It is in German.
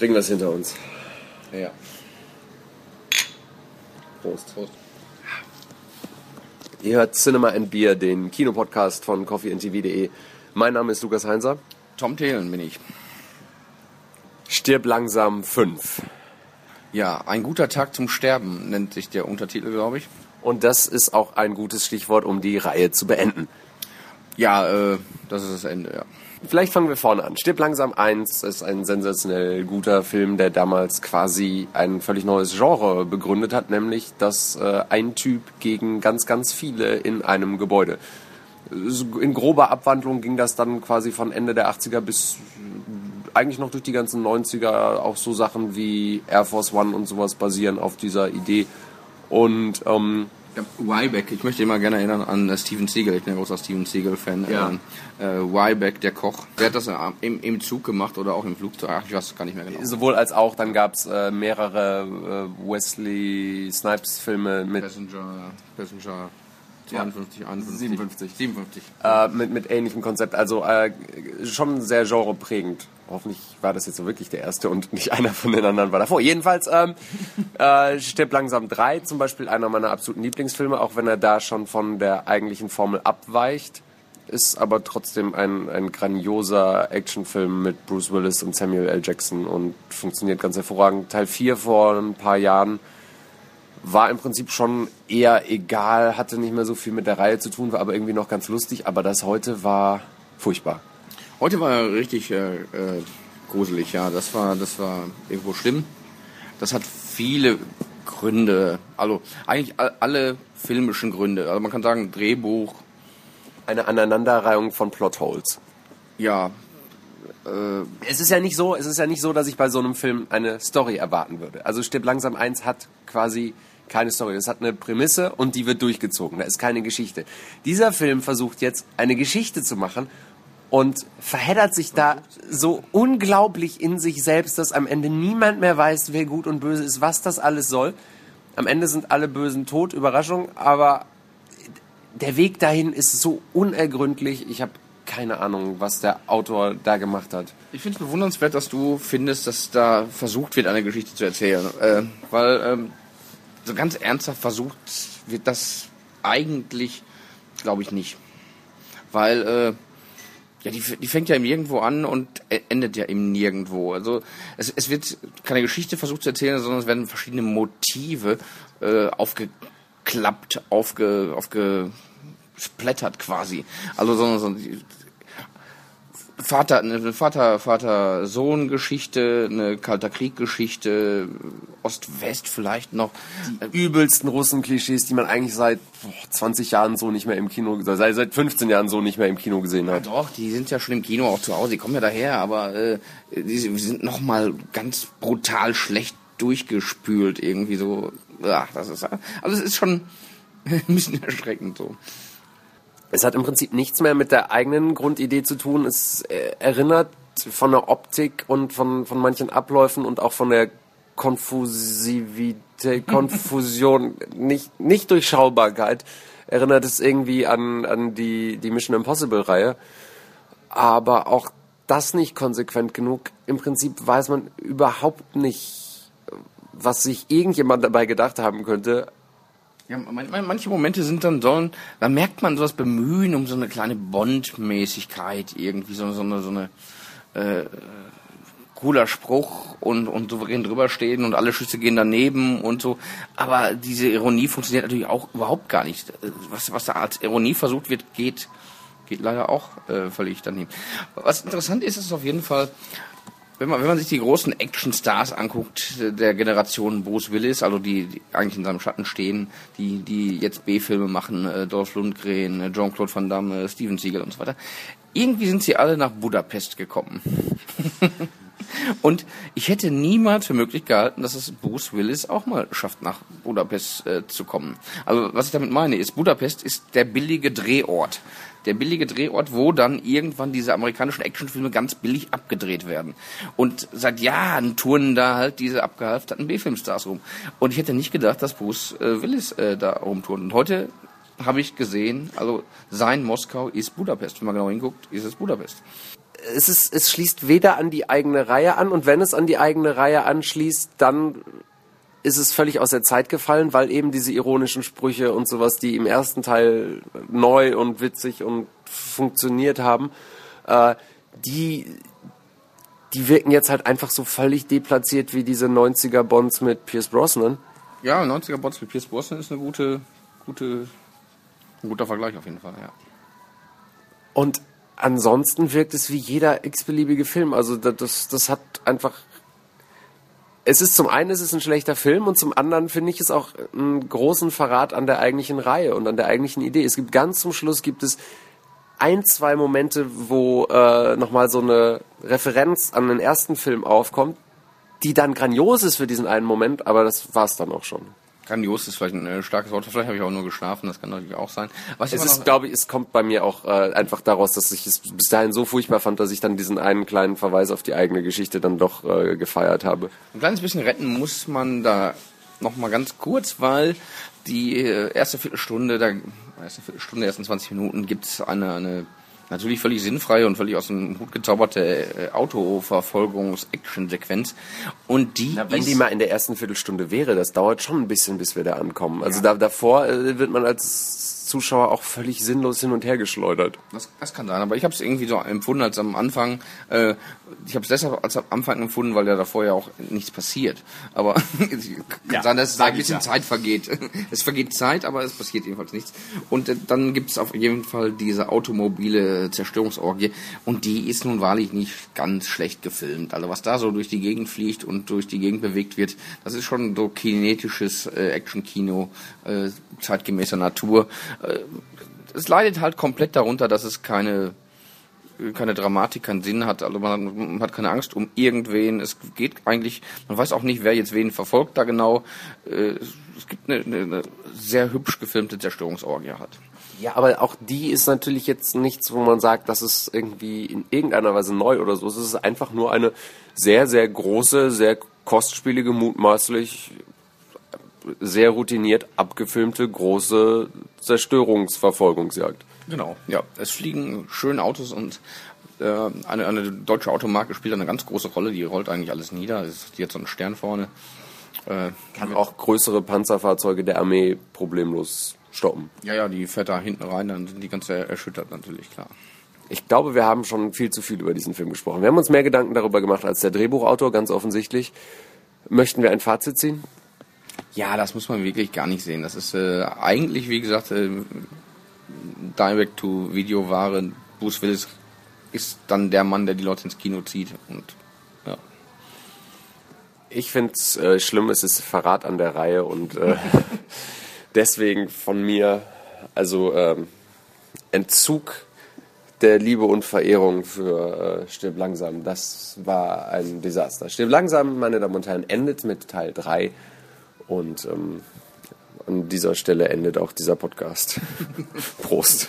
Bringen wir es hinter uns. Ja. Prost. Prost. Ihr hört Cinema and Beer, den Kinopodcast von coffeeandtv.de. Mein Name ist Lukas Heinzer. Tom Thelen bin ich. Stirb langsam 5. Ja, ein guter Tag zum Sterben nennt sich der Untertitel, glaube ich. Und das ist auch ein gutes Stichwort, um die Reihe zu beenden. Ja, äh, das ist das Ende, ja. Vielleicht fangen wir vorne an. Stirb langsam 1 ist ein sensationell guter Film, der damals quasi ein völlig neues Genre begründet hat, nämlich dass äh, ein Typ gegen ganz, ganz viele in einem Gebäude. In grober Abwandlung ging das dann quasi von Ende der 80er bis eigentlich noch durch die ganzen 90er. Auch so Sachen wie Air Force One und sowas basieren auf dieser Idee. Und ähm, Wybeck, ich möchte immer gerne erinnern an äh, Steven Seagal, ich bin ein großer Steven Seagal-Fan. Ja. Äh, Wybeck, der Koch, der hat das äh, im, im Zug gemacht oder auch im Flugzeug, ach, ich weiß gar nicht mehr genau. Sowohl als auch, dann gab es äh, mehrere äh, Wesley Snipes-Filme mit... Passenger, Passenger 52, 51. 57. 57. Äh, mit, mit ähnlichem Konzept. Also äh, schon sehr genreprägend. Hoffentlich war das jetzt so wirklich der erste und nicht einer von den anderen war davor. Jedenfalls ähm, äh, Stirb langsam 3 zum Beispiel einer meiner absoluten Lieblingsfilme, auch wenn er da schon von der eigentlichen Formel abweicht. Ist aber trotzdem ein, ein grandioser Actionfilm mit Bruce Willis und Samuel L. Jackson und funktioniert ganz hervorragend. Teil 4 vor ein paar Jahren war im Prinzip schon eher egal, hatte nicht mehr so viel mit der Reihe zu tun, war aber irgendwie noch ganz lustig. Aber das heute war furchtbar. Heute war richtig äh, äh, gruselig, ja. Das war, das war irgendwo schlimm. Das hat viele Gründe. Also eigentlich alle filmischen Gründe. Also man kann sagen Drehbuch. Eine Aneinanderreihung von Plotholes. Ja. Äh, es ist ja nicht so, es ist ja nicht so, dass ich bei so einem Film eine Story erwarten würde. Also Stirb langsam 1 hat quasi keine Story. Das hat eine Prämisse und die wird durchgezogen. Da ist keine Geschichte. Dieser Film versucht jetzt eine Geschichte zu machen und verheddert sich da so unglaublich in sich selbst, dass am Ende niemand mehr weiß, wer gut und böse ist, was das alles soll. Am Ende sind alle Bösen tot, Überraschung, aber der Weg dahin ist so unergründlich. Ich habe keine Ahnung, was der Autor da gemacht hat. Ich finde es bewundernswert, dass du findest, dass da versucht wird, eine Geschichte zu erzählen. Äh, weil ähm, so ganz ernsthaft versucht wird das eigentlich, glaube ich, nicht. Weil äh, ja, die, die fängt ja im Nirgendwo an und e-, endet ja im Nirgendwo. Also es, es wird keine Geschichte versucht zu erzählen, sondern es werden verschiedene Motive äh, aufgeklappt, aufge, aufgesplättert quasi. Also so, so, Vater, eine Vater, Vater, Sohn Geschichte, eine Kalter Krieg Geschichte, Ost-West vielleicht noch. Die übelsten Russen-Klischees, die man eigentlich seit 20 Jahren so nicht mehr im Kino, seit, seit 15 Jahren so nicht mehr im Kino gesehen hat. Ja, doch, die sind ja schon im Kino auch zu Hause, die kommen ja daher, aber äh, die sind noch mal ganz brutal schlecht durchgespült irgendwie so. Ja, das ist also es ist schon ein bisschen erschreckend so. Es hat im Prinzip nichts mehr mit der eigenen Grundidee zu tun. Es äh, erinnert von der Optik und von, von manchen Abläufen und auch von der Konfusivität, Konfusion, nicht, nicht Durchschaubarkeit, erinnert es irgendwie an, an die, die Mission Impossible Reihe. Aber auch das nicht konsequent genug. Im Prinzip weiß man überhaupt nicht, was sich irgendjemand dabei gedacht haben könnte, ja, manche Momente sind dann so, da merkt man so das Bemühen um so eine kleine Bond-Mäßigkeit irgendwie, so, so eine, so eine äh, cooler Spruch und, und souverän drüber stehen und alle Schüsse gehen daneben und so. Aber diese Ironie funktioniert natürlich auch überhaupt gar nicht. Was, was da als Ironie versucht wird, geht, geht leider auch äh, völlig daneben. Was interessant ist, ist auf jeden Fall, wenn man, wenn man sich die großen Actionstars anguckt, der Generation Bruce Willis, also die, die eigentlich in seinem Schatten stehen, die, die jetzt B-Filme machen, äh, Dolph Lundgren, äh, Jean-Claude Van Damme, Steven Seagal und so weiter, irgendwie sind sie alle nach Budapest gekommen. und ich hätte niemals für möglich gehalten, dass es Bruce Willis auch mal schafft, nach Budapest äh, zu kommen. Also was ich damit meine, ist, Budapest ist der billige Drehort der billige Drehort, wo dann irgendwann diese amerikanischen Actionfilme ganz billig abgedreht werden. Und seit Jahren touren da halt diese abgehalfterten B-Filmstars rum. Und ich hätte nicht gedacht, dass Bruce äh, Willis äh, da rumtouren. Und heute habe ich gesehen, also sein Moskau ist Budapest. Wenn man genau hinguckt, ist es Budapest. Es ist, es schließt weder an die eigene Reihe an und wenn es an die eigene Reihe anschließt, dann ist es völlig aus der Zeit gefallen, weil eben diese ironischen Sprüche und sowas, die im ersten Teil neu und witzig und funktioniert haben, äh, die, die wirken jetzt halt einfach so völlig deplatziert wie diese 90er Bonds mit Pierce Brosnan. Ja, 90er Bonds mit Pierce Brosnan ist eine gute, gute, ein guter Vergleich auf jeden Fall, ja. Und ansonsten wirkt es wie jeder x-beliebige Film. Also das, das hat einfach. Es ist zum einen ist es ein schlechter Film und zum anderen finde ich es auch einen großen Verrat an der eigentlichen Reihe und an der eigentlichen Idee. Es gibt ganz zum Schluss gibt es ein, zwei Momente, wo äh, nochmal so eine Referenz an den ersten Film aufkommt, die dann grandios ist für diesen einen Moment, aber das war's dann auch schon grandios ist vielleicht ein äh, starkes Wort. Vielleicht habe ich auch nur geschlafen, das kann natürlich auch sein. Was es ist, glaube ich, es kommt bei mir auch äh, einfach daraus, dass ich es bis dahin so furchtbar fand, dass ich dann diesen einen kleinen Verweis auf die eigene Geschichte dann doch äh, gefeiert habe. Ein kleines bisschen retten muss man da noch mal ganz kurz, weil die äh, erste Viertelstunde, da erste Viertelstunde, ersten 20 Minuten gibt es eine, eine natürlich völlig sinnfreie und völlig aus dem Hut gezauberte äh, Autoverfolgungs-Action-Sequenz. Und die Na, wenn die mal in der ersten Viertelstunde wäre, das dauert schon ein bisschen, bis wir da ankommen. Also ja. da, davor äh, wird man als Zuschauer auch völlig sinnlos hin und her geschleudert. Das, das kann sein, aber ich habe es irgendwie so empfunden als am Anfang. Äh, ich habe es deshalb als am Anfang empfunden, weil ja davor ja auch nichts passiert. Aber kann ja, sein, dass da ein bisschen ja. Zeit vergeht. es vergeht Zeit, aber es passiert jedenfalls nichts. Und äh, dann gibt es auf jeden Fall diese automobile Zerstörungsorgie und die ist nun wahrlich nicht ganz schlecht gefilmt. Also was da so durch die Gegend fliegt und durch die Gegend bewegt wird, das ist schon so kinetisches äh, Action-Kino äh, zeitgemäßer Natur. Äh, es leidet halt komplett darunter, dass es keine keine Dramatik, keinen Sinn hat, also man, man, hat keine Angst um irgendwen. Es geht eigentlich, man weiß auch nicht, wer jetzt wen verfolgt da genau. Äh, es gibt eine, eine sehr hübsch gefilmte Zerstörungsorgie hat. Ja, aber auch die ist natürlich jetzt nichts, wo man sagt, das ist irgendwie in irgendeiner Weise neu oder so. Es ist einfach nur eine sehr, sehr große, sehr kostspielige, mutmaßlich sehr routiniert abgefilmte große Zerstörungsverfolgungsjagd. Genau, ja. Es fliegen schöne Autos und äh, eine, eine deutsche Automarke spielt eine ganz große Rolle. Die rollt eigentlich alles nieder. Die hat so einen Stern vorne. Äh, Kann auch größere Panzerfahrzeuge der Armee problemlos stoppen. Ja, ja, die fährt da hinten rein, dann sind die ganz erschüttert natürlich, klar. Ich glaube, wir haben schon viel zu viel über diesen Film gesprochen. Wir haben uns mehr Gedanken darüber gemacht als der Drehbuchautor, ganz offensichtlich. Möchten wir ein Fazit ziehen? Ja, das muss man wirklich gar nicht sehen. Das ist äh, eigentlich, wie gesagt, äh, Direct-to-Video-Ware. Bruce Willis ist dann der Mann, der die Leute ins Kino zieht. Und ja. Ich finde es äh, schlimm, es ist Verrat an der Reihe und äh, deswegen von mir, also ähm, Entzug der Liebe und Verehrung für äh, Stirb langsam. Das war ein Desaster. Stirb langsam, meine Damen und Herren, endet mit Teil 3 und ähm, an dieser Stelle endet auch dieser Podcast. Prost.